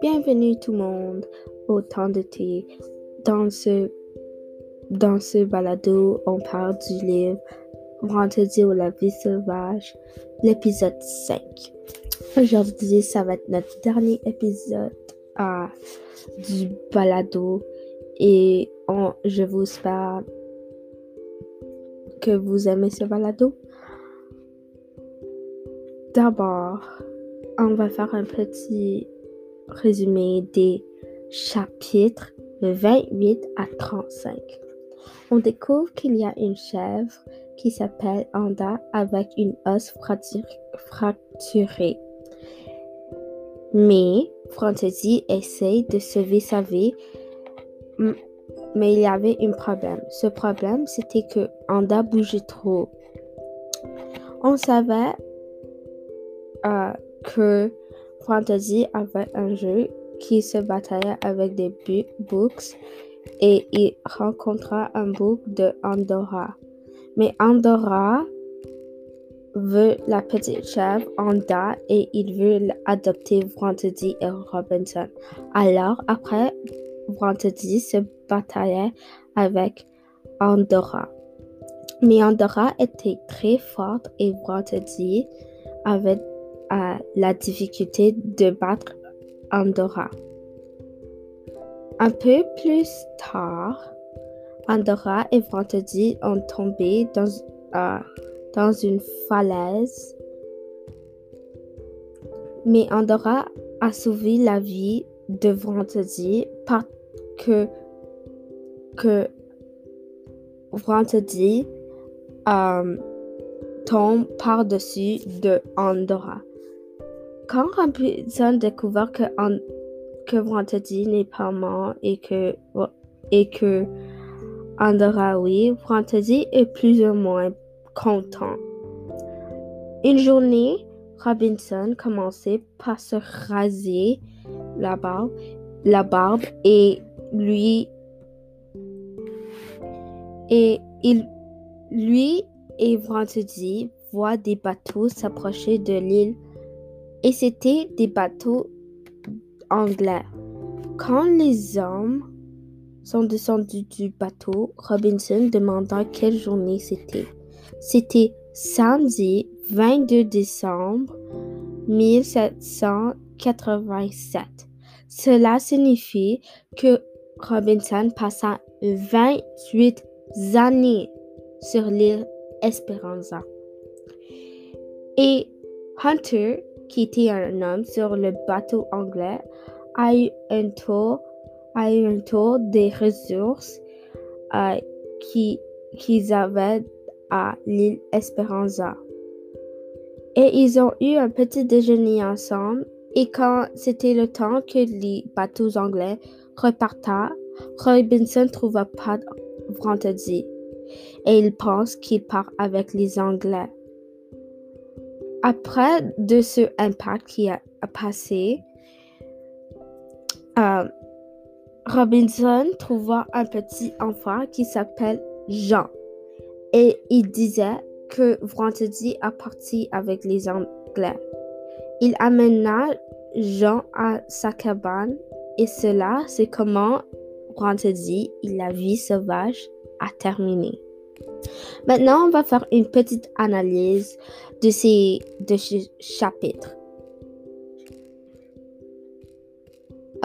Bienvenue tout le monde au temps de thé. Dans ce, dans ce balado, on parle du livre Vendredi ou la vie sauvage, l'épisode 5. Aujourd'hui, ça va être notre dernier épisode ah, du balado et je vous espère que vous aimez ce balado? D'abord, on va faire un petit résumé des chapitres de 28 à 35. On découvre qu'il y a une chèvre qui s'appelle Anda avec une os fracturée. Mais Fantasy essaye de sauver sa vie, mais il y avait un problème. Ce problème, c'était que Anda bougeait trop. On savait euh, que Fantasy avait un jeu qui se bataillait avec des books et il rencontra un book de Andorra. Mais Andorra veut la petite chèvre Anda et il veut adopter Fantasy et Robinson. Alors, après, Fantasy se bataillait avec Andorra. Mais Andorra était très forte et Fantasy avait à la difficulté de battre Andorra. Un peu plus tard, Andorra et Fantasy ont tombé dans, euh, dans une falaise. Mais Andorra a sauvé la vie de Fantasy parce que, que euh, tombe par-dessus de Andorra. Quand Robinson découvre que, que n'est pas mort et que, et que oui, est plus ou moins content. Une journée, Robinson commençait par se raser la barbe, la barbe et lui et il lui et voient des bateaux s'approcher de l'île et c'était des bateaux anglais. Quand les hommes sont descendus du bateau, Robinson demanda quelle journée c'était. C'était samedi 22 décembre 1787. Cela signifie que Robinson passa 28 années sur l'île Esperanza. Et Hunter qui était un homme sur le bateau anglais, a eu un tour, a eu tour des ressources euh, qu'ils avaient à l'île Esperanza. Et ils ont eu un petit déjeuner ensemble. Et quand c'était le temps que les bateaux anglais repartaient, Robinson trouva pas vendredi. Et il pense qu'il part avec les Anglais. Après de ce impact qui a, passé, euh, Robinson trouva un petit enfant qui s'appelle Jean. Et il disait que Vendredi a parti avec les Anglais. Il amena Jean à sa cabane et cela, c'est comment Vendredi, la vie sauvage a terminé. Maintenant, on va faire une petite analyse de ces, de chapitres.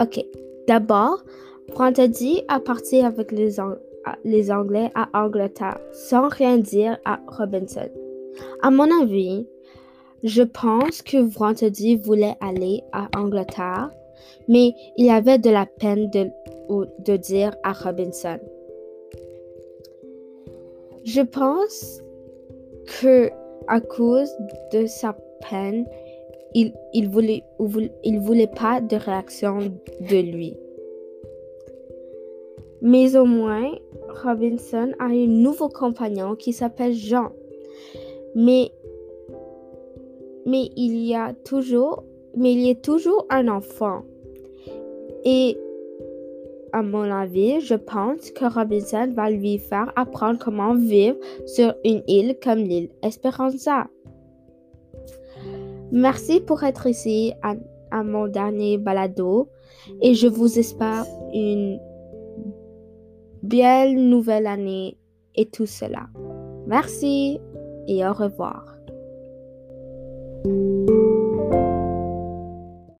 Ok, d'abord, Fantasy a parti avec les, les Anglais à Angleterre sans rien dire à Robinson. À mon avis, je pense que Fantasy voulait aller à Angleterre, mais il avait de la peine de, de dire à Robinson. Je pense que à cause de sa peine, il, il, voulait, il voulait pas de réaction de lui. Mais au moins, Robinson a un nouveau compagnon qui s'appelle Jean. Mais, il y a toujours, mais il est toujours un enfant. Et à mon avis, je pense que Robinson va lui faire apprendre comment vivre sur une île comme l'île Esperanza. Merci pour être ici à, à mon dernier balado et je vous espère une belle nouvelle année et tout cela. Merci et au revoir.